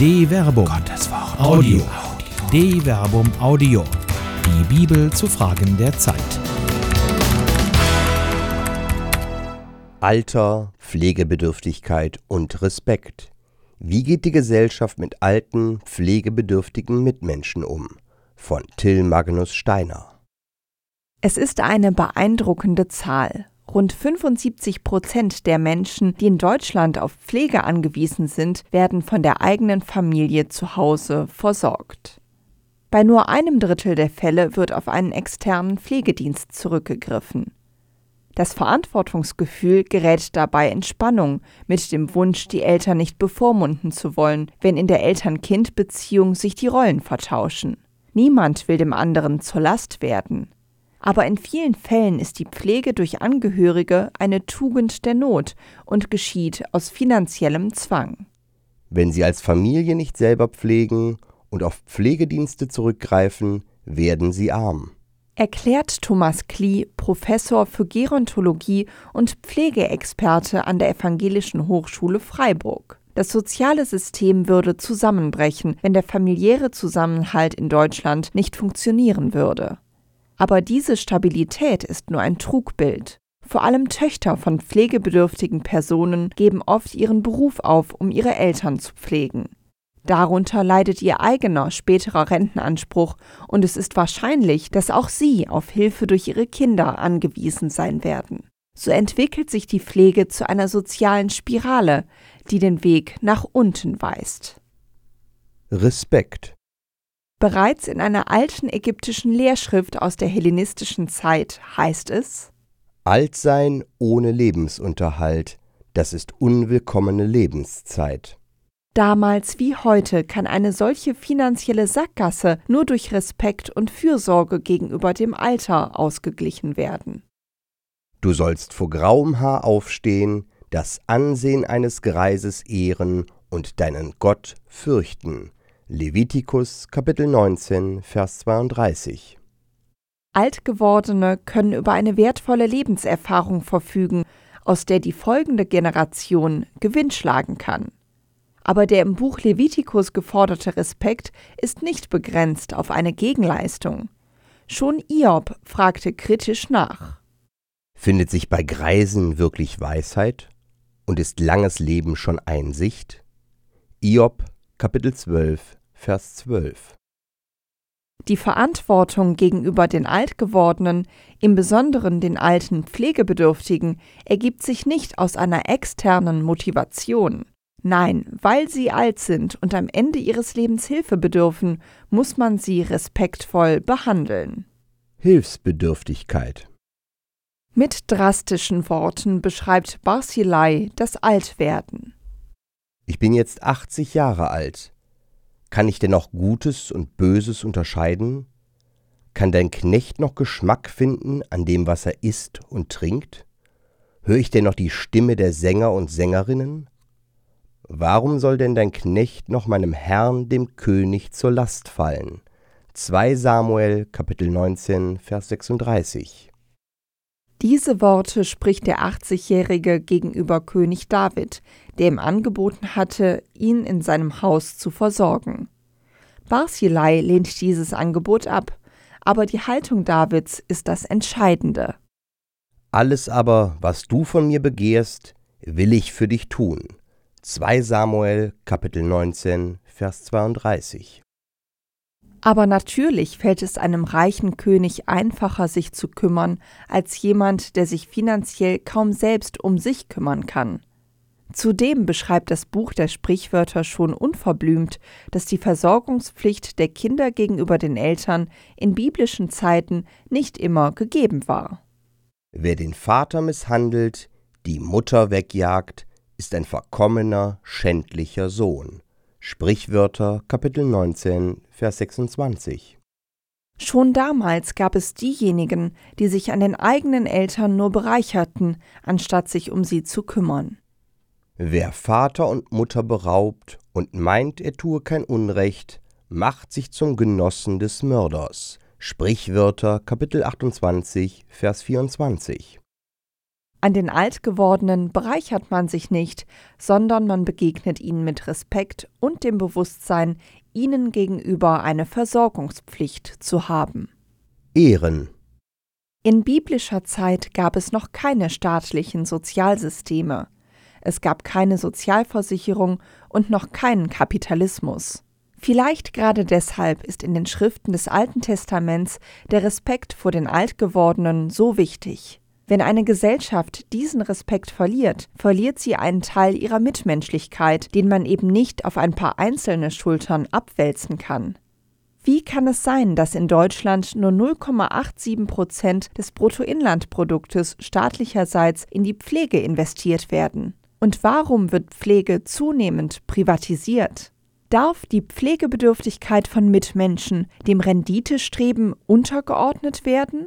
De Verbum. Gottes Wort. Audio. De Verbum Audio. Die Bibel zu Fragen der Zeit. Alter, Pflegebedürftigkeit und Respekt. Wie geht die Gesellschaft mit alten, pflegebedürftigen Mitmenschen um? Von Till Magnus Steiner. Es ist eine beeindruckende Zahl. Rund 75 Prozent der Menschen, die in Deutschland auf Pflege angewiesen sind, werden von der eigenen Familie zu Hause versorgt. Bei nur einem Drittel der Fälle wird auf einen externen Pflegedienst zurückgegriffen. Das Verantwortungsgefühl gerät dabei in Spannung mit dem Wunsch, die Eltern nicht bevormunden zu wollen, wenn in der Eltern-Kind-Beziehung sich die Rollen vertauschen. Niemand will dem anderen zur Last werden. Aber in vielen Fällen ist die Pflege durch Angehörige eine Tugend der Not und geschieht aus finanziellem Zwang. Wenn Sie als Familie nicht selber pflegen und auf Pflegedienste zurückgreifen, werden Sie arm. Erklärt Thomas Klee, Professor für Gerontologie und Pflegeexperte an der Evangelischen Hochschule Freiburg. Das soziale System würde zusammenbrechen, wenn der familiäre Zusammenhalt in Deutschland nicht funktionieren würde. Aber diese Stabilität ist nur ein Trugbild. Vor allem Töchter von pflegebedürftigen Personen geben oft ihren Beruf auf, um ihre Eltern zu pflegen. Darunter leidet ihr eigener späterer Rentenanspruch und es ist wahrscheinlich, dass auch sie auf Hilfe durch ihre Kinder angewiesen sein werden. So entwickelt sich die Pflege zu einer sozialen Spirale, die den Weg nach unten weist. Respekt. Bereits in einer alten ägyptischen Lehrschrift aus der hellenistischen Zeit heißt es Altsein ohne Lebensunterhalt, das ist unwillkommene Lebenszeit. Damals wie heute kann eine solche finanzielle Sackgasse nur durch Respekt und Fürsorge gegenüber dem Alter ausgeglichen werden. Du sollst vor grauem Haar aufstehen, das Ansehen eines Greises ehren und deinen Gott fürchten. Levitikus Kapitel 19, Vers 32. Altgewordene können über eine wertvolle Lebenserfahrung verfügen, aus der die folgende Generation Gewinn schlagen kann. Aber der im Buch Levitikus geforderte Respekt ist nicht begrenzt auf eine Gegenleistung. Schon Iob fragte kritisch nach. Findet sich bei Greisen wirklich Weisheit? Und ist langes Leben schon Einsicht? Iob Kapitel 12 Vers 12. Die Verantwortung gegenüber den Altgewordenen, im Besonderen den alten Pflegebedürftigen, ergibt sich nicht aus einer externen Motivation. Nein, weil sie alt sind und am Ende ihres Lebens Hilfe bedürfen, muss man sie respektvoll behandeln. Hilfsbedürftigkeit. Mit drastischen Worten beschreibt Barzilai das Altwerden. Ich bin jetzt 80 Jahre alt. Kann ich denn noch Gutes und Böses unterscheiden? Kann dein Knecht noch Geschmack finden an dem, was er isst und trinkt? Hör ich denn noch die Stimme der Sänger und Sängerinnen? Warum soll denn dein Knecht noch meinem Herrn, dem König, zur Last fallen? 2 Samuel Kapitel 19 Vers 36 Diese Worte spricht der 80-Jährige gegenüber König David, der ihm angeboten hatte, ihn in seinem Haus zu versorgen. Barzilai lehnt dieses Angebot ab, aber die Haltung Davids ist das Entscheidende. Alles aber, was du von mir begehrst, will ich für dich tun. 2 Samuel Kapitel 19 Vers 32 aber natürlich fällt es einem reichen König einfacher, sich zu kümmern, als jemand, der sich finanziell kaum selbst um sich kümmern kann. Zudem beschreibt das Buch der Sprichwörter schon unverblümt, dass die Versorgungspflicht der Kinder gegenüber den Eltern in biblischen Zeiten nicht immer gegeben war. Wer den Vater misshandelt, die Mutter wegjagt, ist ein verkommener, schändlicher Sohn. Sprichwörter Kapitel 19, Vers 26. Schon damals gab es diejenigen, die sich an den eigenen Eltern nur bereicherten, anstatt sich um sie zu kümmern. Wer Vater und Mutter beraubt und meint, er tue kein Unrecht, macht sich zum Genossen des Mörders. Sprichwörter Kapitel 28, Vers 24. An den Altgewordenen bereichert man sich nicht, sondern man begegnet ihnen mit Respekt und dem Bewusstsein, ihnen gegenüber eine Versorgungspflicht zu haben. Ehren. In biblischer Zeit gab es noch keine staatlichen Sozialsysteme. Es gab keine Sozialversicherung und noch keinen Kapitalismus. Vielleicht gerade deshalb ist in den Schriften des Alten Testaments der Respekt vor den Altgewordenen so wichtig. Wenn eine Gesellschaft diesen Respekt verliert, verliert sie einen Teil ihrer Mitmenschlichkeit, den man eben nicht auf ein paar einzelne Schultern abwälzen kann. Wie kann es sein, dass in Deutschland nur 0,87 Prozent des Bruttoinlandproduktes staatlicherseits in die Pflege investiert werden? Und warum wird Pflege zunehmend privatisiert? Darf die Pflegebedürftigkeit von Mitmenschen dem Renditestreben untergeordnet werden?